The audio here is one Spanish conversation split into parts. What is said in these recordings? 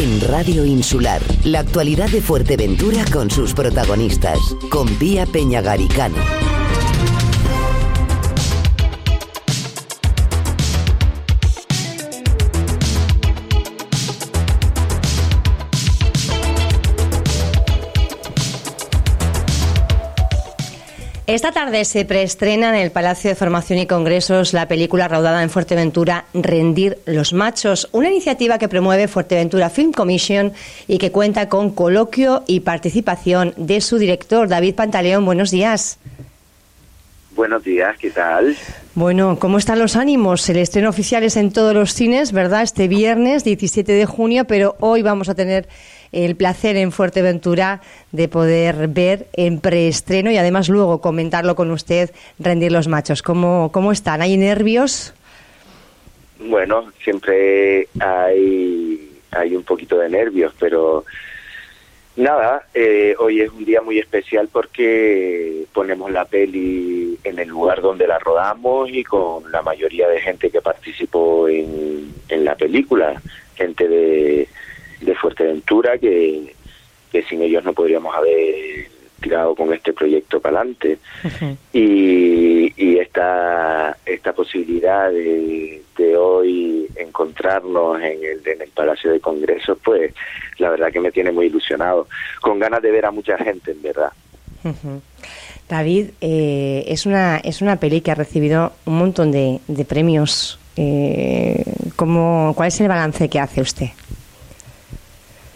en Radio Insular. La actualidad de Fuerteventura con sus protagonistas. Con Pía Peñagaricano. Esta tarde se preestrena en el Palacio de Formación y Congresos la película rodada en Fuerteventura Rendir los Machos, una iniciativa que promueve Fuerteventura Film Commission y que cuenta con coloquio y participación de su director, David Pantaleón. Buenos días. Buenos días, ¿qué tal? Bueno, ¿cómo están los ánimos? El estreno oficial es en todos los cines, ¿verdad? Este viernes 17 de junio, pero hoy vamos a tener el placer en Fuerteventura de poder ver en preestreno y además luego comentarlo con usted, rendir los machos. ¿Cómo, cómo están? ¿Hay nervios? Bueno, siempre hay, hay un poquito de nervios, pero nada, eh, hoy es un día muy especial porque ponemos la peli en el lugar donde la rodamos y con la mayoría de gente que participó en, en la película, gente de de Fuerteventura que, que sin ellos no podríamos haber tirado con este proyecto para adelante. Y, y, esta esta posibilidad de, de, hoy encontrarnos en el en el Palacio de Congresos pues la verdad que me tiene muy ilusionado con ganas de ver a mucha gente en verdad. David eh, es una es una peli que ha recibido un montón de, de premios. Eh, ¿cómo, ¿cuál es el balance que hace usted?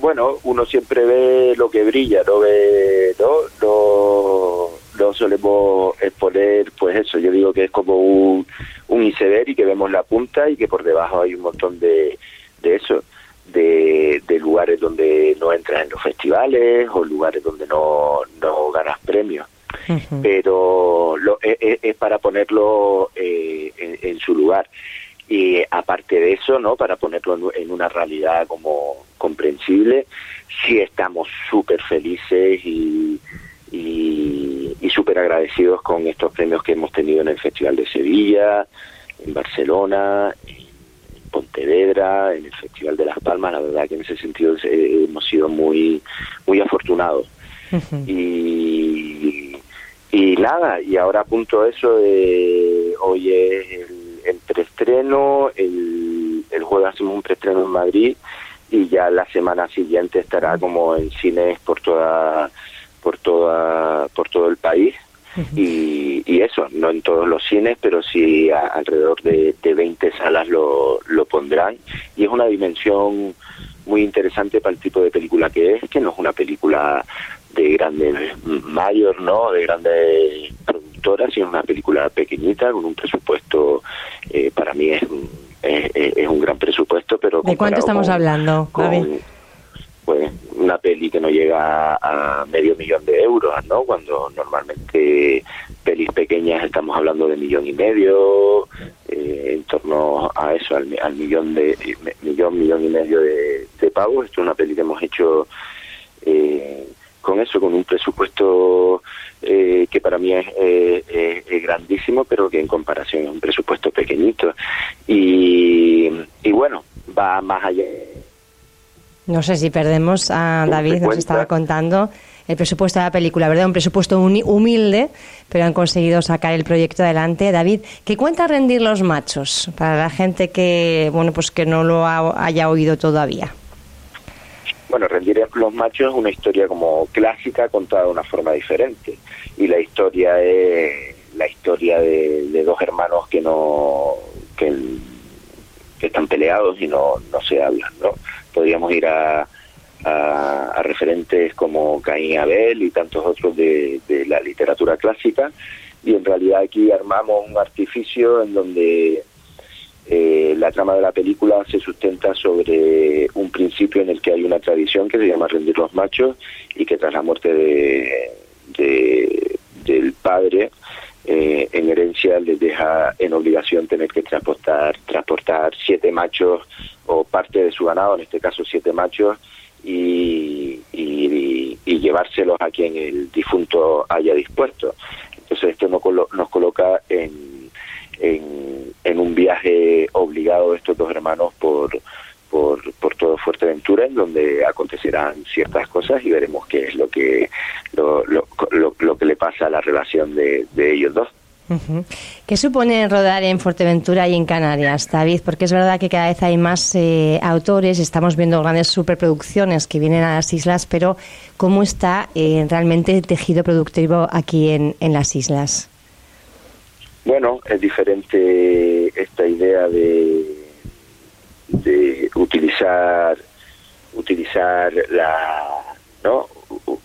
Bueno, uno siempre ve lo que brilla, no ve, ¿no? No, no solemos exponer, pues eso, yo digo que es como un, un iceberg y que vemos la punta y que por debajo hay un montón de, de eso, de, de lugares donde no entras en los festivales o lugares donde no, no ganas premios. Pero lo, es, es, para ponerlo eh, en, en su lugar y aparte de eso, ¿no? Para ponerlo en una realidad como comprensible, sí estamos súper felices y, y, y súper agradecidos con estos premios que hemos tenido en el Festival de Sevilla, en Barcelona, en Pontevedra, en el Festival de Las Palmas. La verdad que en ese sentido eh, hemos sido muy, muy afortunados. Uh -huh. y, y nada, y ahora a punto eso de hoy es el el preestreno, el, el jueves hacemos un preestreno en Madrid y ya la semana siguiente estará como en cines por toda por toda por todo el país. Uh -huh. y, y, eso no en todos los cines pero sí a, alrededor de, de 20 salas lo, lo pondrán. Y es una dimensión muy interesante para el tipo de película que es que no es una película de grandes mayor no de grandes productoras sino una película pequeñita con un presupuesto eh, para mí es es, es, un gran presupuesto, pero... ¿De cuánto estamos con, hablando, con, pues, una peli que no llega a medio millón de euros, ¿no? Cuando normalmente pelis pequeñas estamos hablando de millón y medio, eh, en torno a eso, al, al, millón de millón, millón y medio de, de pavos. Esto es una peli que hemos hecho eh, con eso, con un presupuesto eh, que para mí es, eh, es, grandísimo, pero que en comparación es un presupuesto pequeñito. Y, y bueno, va más allá. No sé si perdemos a David, nos estaba contando el presupuesto de la película, ¿verdad? Un presupuesto humilde, pero han conseguido sacar el proyecto adelante. David, ¿qué cuenta rendir los machos para la gente que, bueno, pues que no lo ha, haya oído todavía? Bueno, Rendir los machos es una historia como clásica contada de una forma diferente. Y la historia es la historia de, dos hermanos que no que, están peleados y no, no se hablan, ¿no? Podríamos ir a, a, referentes como Caín Abel y tantos otros de la literatura clásica. Y en realidad aquí armamos un artificio en donde eh, la trama de la película se sustenta sobre un principio en el que hay una tradición que se llama rendir los machos y que tras la muerte de, de del padre eh, en herencia les deja en obligación tener que transportar transportar siete machos o parte de su ganado en este caso siete machos y, y, y llevárselos a quien el difunto haya dispuesto entonces esto nos, colo nos coloca en en, en, un viaje obligado de estos dos hermanos por, por, por todo Fuerteventura, en donde acontecerán ciertas cosas y veremos qué es lo que lo, lo, lo, que le pasa a la relación de, de ellos dos. ¿Qué supone rodar en Fuerteventura y en Canarias, David? Porque es verdad que cada vez hay más eh, autores, estamos viendo grandes superproducciones que vienen a las islas, pero ¿cómo está eh, realmente el tejido productivo aquí en, en las islas? Bueno, es diferente esta idea de, de utilizar utilizar la no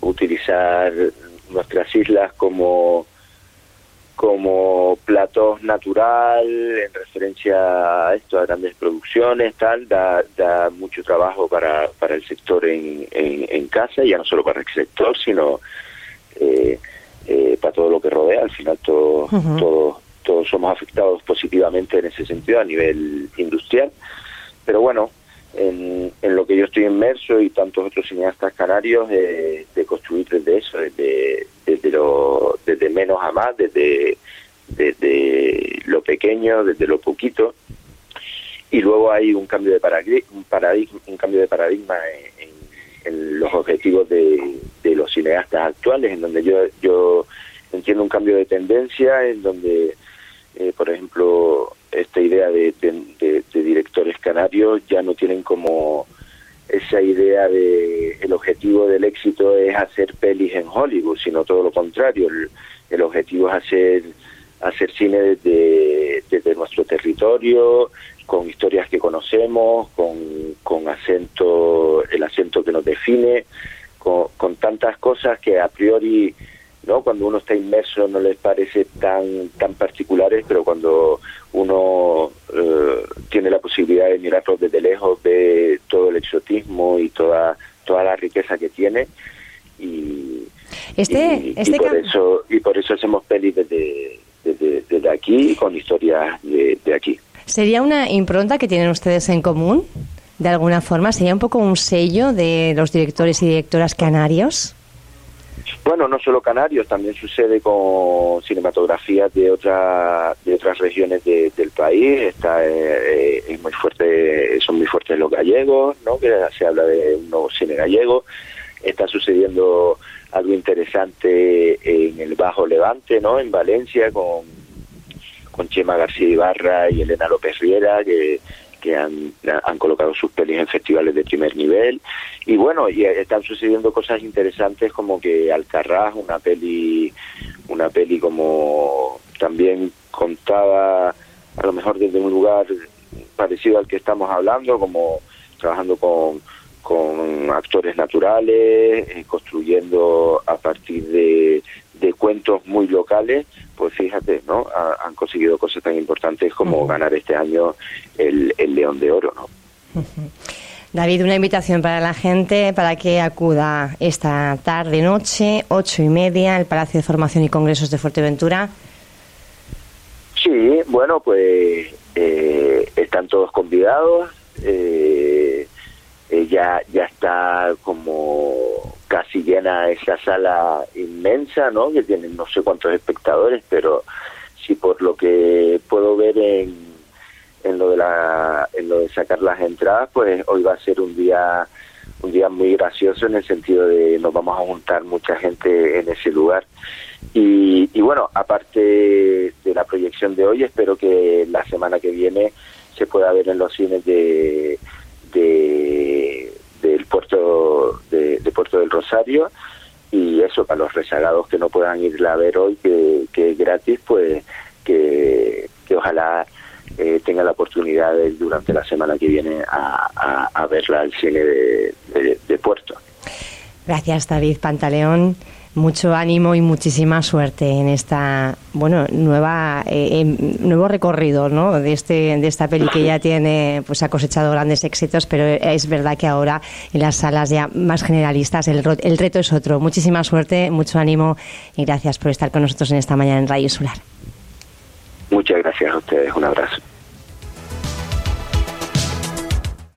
utilizar nuestras islas como como platos natural en referencia a esto a grandes producciones tal da, da mucho trabajo para, para el sector en, en, casa ya no solo para el sector sino eh, eh, para todo lo que rodea al final todo, todos somos afectados positivamente en ese sentido a nivel industrial pero bueno en, en, lo que yo estoy inmerso y tantos otros cineastas canarios de, de construir desde eso, desde, desde, lo, desde menos a más, desde, desde lo pequeño, desde lo poquito. Y luego hay un cambio de paradigma, un, cambio de paradigma en, en, los objetivos de, de, los cineastas actuales, en donde yo, yo entiendo un cambio de tendencia, en donde, eh, por ejemplo, esta idea de, directores canarios ya no tienen como esa idea de el objetivo del éxito es hacer pelis en Hollywood, sino todo lo contrario, el, objetivo es hacer hacer cine desde, desde nuestro territorio, con historias que conocemos, con, con acento, el acento que nos define, con, con tantas cosas que a priori ¿no? Cuando uno está inmerso no les parece tan tan particulares, pero cuando uno eh, tiene la posibilidad de mirarlos desde lejos, ve todo el exotismo y toda toda la riqueza que tiene y, este, este por eso y por eso hacemos pelis desde, desde, aquí con historias de, de aquí. ¿Sería una impronta que tienen ustedes en común? De alguna forma, ¿sería un poco un sello de los directores y directoras canarios? Bueno, no solo canarios, también sucede con cinematografías de otras de otras regiones del país. Está eh, es muy fuerte, son muy fuertes los gallegos, ¿no? Que se habla de un nuevo cine gallego. Está sucediendo algo interesante en el Bajo Levante, ¿no? En Valencia con con Chema García Ibarra y Elena López Riera, que que han, han colocado sus pelis en festivales de primer nivel. Y bueno y están sucediendo cosas interesantes como que Alcarraz una peli una peli como también contada a lo mejor desde un lugar parecido al que estamos hablando como trabajando con con actores naturales, eh, construyendo a partir de, de cuentos muy locales, pues fíjate, ¿no? han conseguido cosas tan importantes como ganar este año el, el León de Oro, ¿no? David, una invitación para la gente para que acuda esta tarde, noche, ocho y media, al Palacio de Formación y Congresos de Fuerteventura. Sí, bueno, pues eh, están todos convidados. Eh, eh, ya, ya está como casi llena esa sala inmensa, ¿no? Que tiene no sé cuántos espectadores, pero sí por lo que puedo ver en, en lo de la en lo de sacar las entradas, pues hoy va a ser un día un día muy gracioso en el sentido de nos vamos a juntar mucha gente en ese lugar. Y, y bueno, aparte de la proyección de hoy, espero que la semana que viene se pueda ver en los cines de, de puerto de, Puerto del Rosario y eso para los rezagados que no puedan irla a ver hoy que, que es gratis pues que, que ojalá eh, tengan la oportunidad de, durante la semana que viene a, a, verla al cine de, de Puerto. Gracias David Pantaleón mucho ánimo y muchísima suerte en esta bueno nueva eh, nuevo recorrido ¿no? de este de esta peli que ya tiene pues ha cosechado grandes éxitos pero es verdad que ahora en las salas ya más generalistas el, el reto es otro. Muchísima suerte mucho ánimo y gracias por estar con nosotros en esta mañana en Radio Solar. Muchas gracias a ustedes. Un abrazo